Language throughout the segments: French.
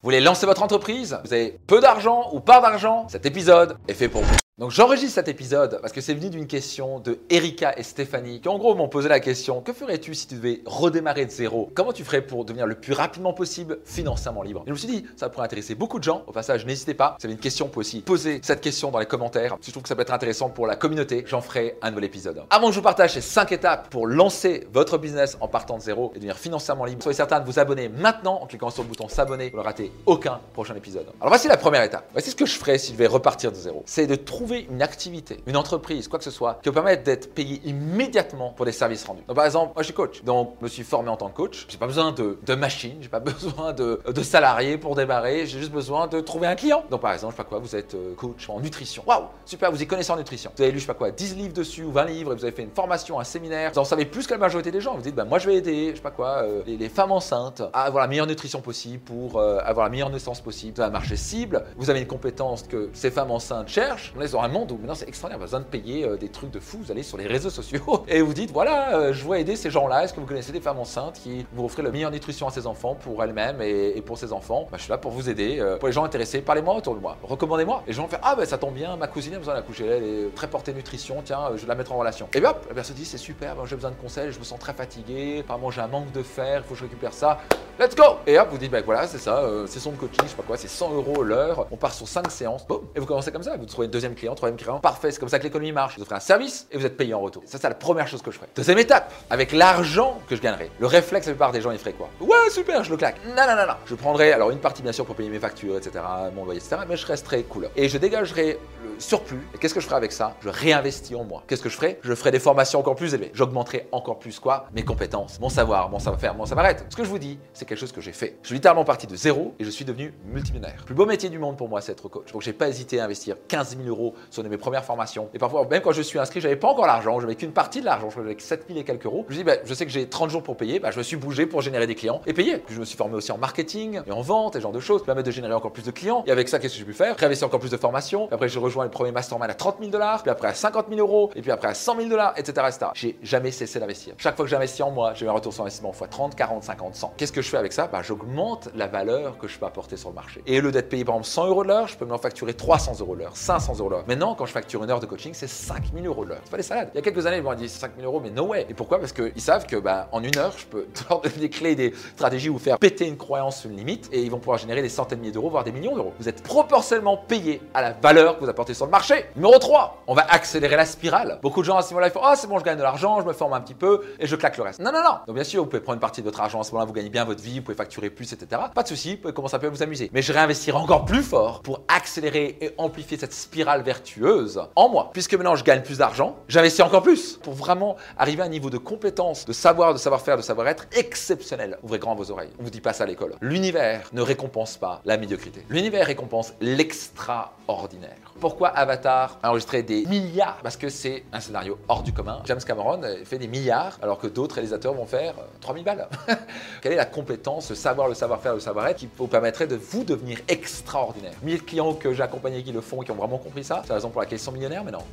Vous voulez lancer votre entreprise? Vous avez peu d'argent ou pas d'argent? Cet épisode est fait pour vous. Donc j'enregistre cet épisode parce que c'est venu d'une question de Erika et Stéphanie qui en gros m'ont posé la question que ferais-tu si tu devais redémarrer de zéro? Comment tu ferais pour devenir le plus rapidement possible financièrement libre? Et je me suis dit ça pourrait intéresser beaucoup de gens. Au passage n'hésitez pas, si vous avez une question, vous pouvez aussi poser cette question dans les commentaires. Si je trouve que ça peut être intéressant pour la communauté, j'en ferai un nouvel épisode. Avant que je vous partage ces 5 étapes pour lancer votre business en partant de zéro et devenir financièrement libre, soyez certain de vous abonner maintenant en cliquant sur le bouton s'abonner pour ne rater aucun prochain épisode. Alors voici la première étape. Voici ce que je ferais si je devais repartir de zéro. C'est de trouver une activité, une entreprise, quoi que ce soit, qui vous permette d'être payé immédiatement pour des services rendus. Donc, par exemple, moi je suis coach, donc je me suis formé en tant que coach. J'ai pas besoin de, de machines, j'ai pas besoin de, de salariés pour démarrer, j'ai juste besoin de trouver un client. Donc, par exemple, je sais pas quoi, vous êtes euh, coach en nutrition. Waouh, super, vous y connaissez en nutrition. Vous avez lu, je sais pas quoi, 10 livres dessus ou 20 livres, et vous avez fait une formation, un séminaire, vous en savez plus que la majorité des gens. Vous dites, ben, moi je vais aider, je sais pas quoi, euh, les, les, femmes enceintes à avoir la meilleure nutrition possible pour euh, avoir la meilleure naissance possible. Un marché cible, vous avez une compétence que ces femmes enceintes cherchent. On est un monde où maintenant c'est extraordinaire, besoin de payer euh, des trucs de fou, vous allez sur les réseaux sociaux et vous dites voilà, euh, je veux aider ces gens-là, est-ce que vous connaissez des femmes enceintes qui vous offrent la meilleure nutrition à ses enfants pour elles-mêmes et, pour ses enfants? Bah, Je suis là pour vous aider, euh, pour les gens intéressés, parlez-moi autour de moi, recommandez-moi. Les gens vont faire ah ben ça tombe bien, ma cousine a besoin d'accoucher, elle est très portée nutrition, tiens, je vais la mettre en relation. Et bien hop, la personne dit c'est super, j'ai besoin de conseils, je me sens très fatigué, apparemment j'ai un manque de fer, il faut que je récupère ça, let's go! Et hop, vous dites ben voilà, c'est ça, c'est son coaching, je sais pas quoi, c'est 100 euros l'heure, on part sur 5 séances, boum, et vous commencez comme ça, vous trouvez une deuxième troisième client, parfait, c'est comme ça que l'économie marche. Vous offrez un service et vous êtes payé en retour. Ça, c'est la première chose que je ferai. Deuxième étape, avec l'argent que je gagnerai. Le réflexe, la plupart des gens, ils feraient quoi? Ouais, super, je le claque. Non, non, non, non. Je prendrai alors une partie, bien sûr, pour payer mes factures, etc., mon loyer, etc., mais je resterai cool. Et je dégagerai le surplus. Et qu'est-ce que je ferai avec ça? Je réinvestis en moi. Qu'est-ce que je ferai? Je ferai des formations encore plus élevées. J'augmenterai encore plus quoi? Mes compétences, mon savoir, mon savoir-faire, mon savoir-être. Ce que je vous dis, c'est quelque chose que j'ai fait. Je suis littéralement parti de zéro et je suis devenu multimillionnaire. Le plus beau métier du monde pour moi, c'est être coach. Donc, j'ai pas hésité à investir 15 000 euros sur une de mes premières formations. Et parfois, même quand je suis inscrit, j'avais pas encore l'argent, j'avais qu'une partie de l'argent, je avec 7 000 et quelques euros. Je me dis, bah, je sais que j'ai 30 jours pour payer, bah, je me suis bougé pour générer des clients et payer. Puis je me suis formé aussi en marketing et en vente et ce genre de choses, permettre de générer encore plus de clients. Et avec ça, qu'est-ce que j'ai pu faire? Réinvestir encore plus de formations. après, j'ai rejoint le premier mastermind à 30 000 dollars, puis après à 50 000 euros, et puis après à 100 000 dollars, etc. etc. J'ai jamais cessé d'investir. Chaque fois que j'investis en moi, j'ai un retour sur investissement fois 30, 40, 50, 100. Qu'est-ce que je fais avec ça? Bah, J'augmente la valeur que je peux apporter sur le marché. Et au lieu d'être payé par exemple 100 euros de l'heure, je peux me facturer 300 euros de l'heure, 500 euros l'heure. Maintenant, quand je facture une heure de coaching, c'est 5 000 euros l'heure. C'est pas des salades. Il y a quelques années, ils m'ont dit 5 000 euros, mais no way. Et pourquoi? Parce qu'ils savent que bah, en une heure, je peux leur donner des clés, des stratégies, vous faire péter une croyance, une limite, et ils vont pouvoir générer des centaines de milliers d'euros, voire des millions d'euros. Vous êtes proportionnellement payé à la valeur que vous apportez sur le marché. Numéro 3, on va accélérer la spirale. Beaucoup de gens à ce moment-là, font Ah, c'est bon, je gagne de l'argent, je me forme un petit peu et je claque le reste. Non, non, non. Donc, bien sûr, vous pouvez prendre une partie de votre argent à ce moment-là, vous gagnez bien votre vie, vous pouvez facturer plus, etc. Pas de souci, vous pouvez commencer un peu à vous amuser. Mais je réinvestirai encore plus fort pour accélérer et amplifier cette spirale vertueuse en moi. Puisque maintenant je gagne plus d'argent, j'investis encore plus pour vraiment arriver à un niveau de compétence, de savoir, de savoir-faire, de savoir-être exceptionnel. Ouvrez grand vos oreilles. On vous dit pas ça à l'école. L'univers ne récompense pas la médiocrité. L'univers récompense l'extraordinaire. Pourquoi Avatar a enregistré des milliards? Parce que c'est un scénario hors du commun. James Cameron fait des milliards alors que d'autres réalisateurs vont faire 3000 balles. Quelle est la compétence, le savoir, le savoir-faire, le savoir-être qui vous permettrait de vous devenir extraordinaire? 1000 clients que j'ai accompagnés qui le font, qui ont vraiment compris ça. C'est la raison pour laquelle ils sont millionnaires, mais non.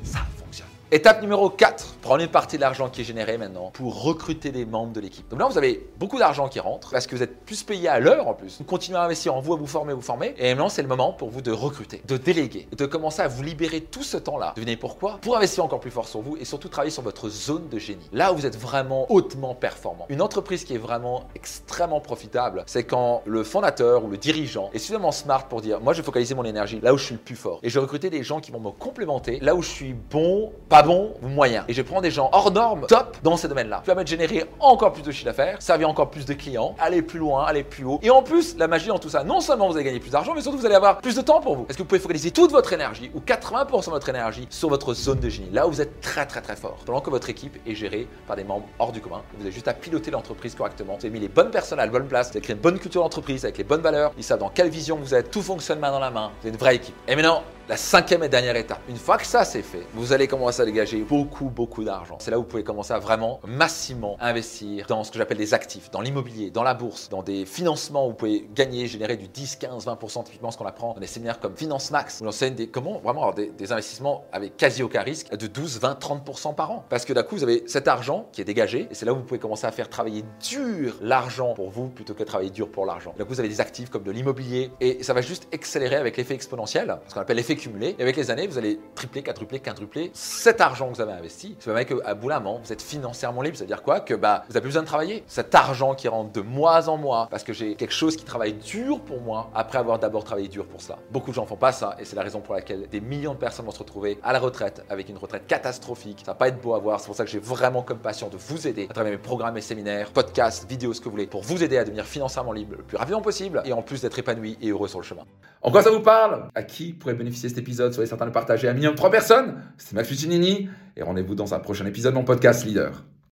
Étape numéro 4, prendre une partie de l'argent qui est généré maintenant pour recruter des membres de l'équipe. Donc là, vous avez beaucoup d'argent qui rentre parce que vous êtes plus payé à l'heure en plus. Vous continuez à investir en vous, à vous former, vous former. Et maintenant, c'est le moment pour vous de recruter, de déléguer, de commencer à vous libérer tout ce temps-là. Devinez pourquoi? Pour investir encore plus fort sur vous et surtout travailler sur votre zone de génie. Là où vous êtes vraiment hautement performant. Une entreprise qui est vraiment extrêmement profitable, c'est quand le fondateur ou le dirigeant est suffisamment smart pour dire moi, je vais focaliser mon énergie là où je suis le plus fort. Et je vais recruter des gens qui vont me complémenter là où je suis bon, pas bon moyen. Et je prends des gens hors normes, top dans ces domaines-là. Ça permet de générer encore plus de chiffre d'affaires, servir encore plus de clients, aller plus loin, aller plus haut. Et en plus, la magie dans tout ça, non seulement vous allez gagner plus d'argent, mais surtout vous allez avoir plus de temps pour vous. Est-ce que vous pouvez focaliser toute votre énergie ou 80% de votre énergie sur votre zone de génie, là où vous êtes très très très fort. Pendant que votre équipe est gérée par des membres hors du commun, vous avez juste à piloter l'entreprise correctement. Vous avez mis les bonnes personnes à la bonne place, vous avez créé une bonne culture d'entreprise avec les bonnes valeurs, ils savent dans quelle vision vous êtes, tout fonctionne main dans la main, vous êtes une vraie équipe. Et maintenant, La cinquième et dernière étape, une fois que ça c'est fait, vous allez commencer à dégager beaucoup, beaucoup d'argent. C'est là où vous pouvez commencer à vraiment massivement investir dans ce que j'appelle des actifs, dans l'immobilier, dans la bourse, dans des financements où vous pouvez gagner, générer du 10, 15, 20%, typiquement ce qu'on apprend dans des séminaires comme Finance Max, où l'enseigne des, comment vraiment avoir des, des investissements avec quasi aucun risque de 12, 20, 30% par an. Parce que d'un coup, vous avez cet argent qui est dégagé et c'est là où vous pouvez commencer à faire travailler dur l'argent pour vous plutôt que travailler dur pour l'argent. D'un coup, vous avez des actifs comme de l'immobilier et ça va juste accélérer avec l'effet exponentiel, ce qu'on appelle l'effet cumulé. Et avec les années, vous allez tripler, quadrupler, quintupler cet argent que vous avez investi. Ça dire qu'à bout la main, vous êtes financièrement libre. Ça veut dire quoi Que bah, vous n'avez plus besoin de travailler. Cet argent qui rentre de mois en mois parce que j'ai quelque chose qui travaille dur pour moi après avoir d'abord travaillé dur pour ça. Beaucoup de gens font pas ça et c'est la raison pour laquelle des millions de personnes vont se retrouver à la retraite avec une retraite catastrophique. Ça va pas être beau à voir. C'est pour ça que j'ai vraiment comme passion de vous aider à travers mes programmes et séminaires, podcasts, vidéos, ce que vous voulez, pour vous aider à devenir financièrement libre le plus rapidement possible et en plus d'être épanoui et heureux sur le chemin. En quoi ça vous parle? À qui pourrait bénéficier cet épisode Soyez certain de partager à minimum 3 personnes. C'est Max et rendez-vous dans un prochain épisode de mon podcast Leader.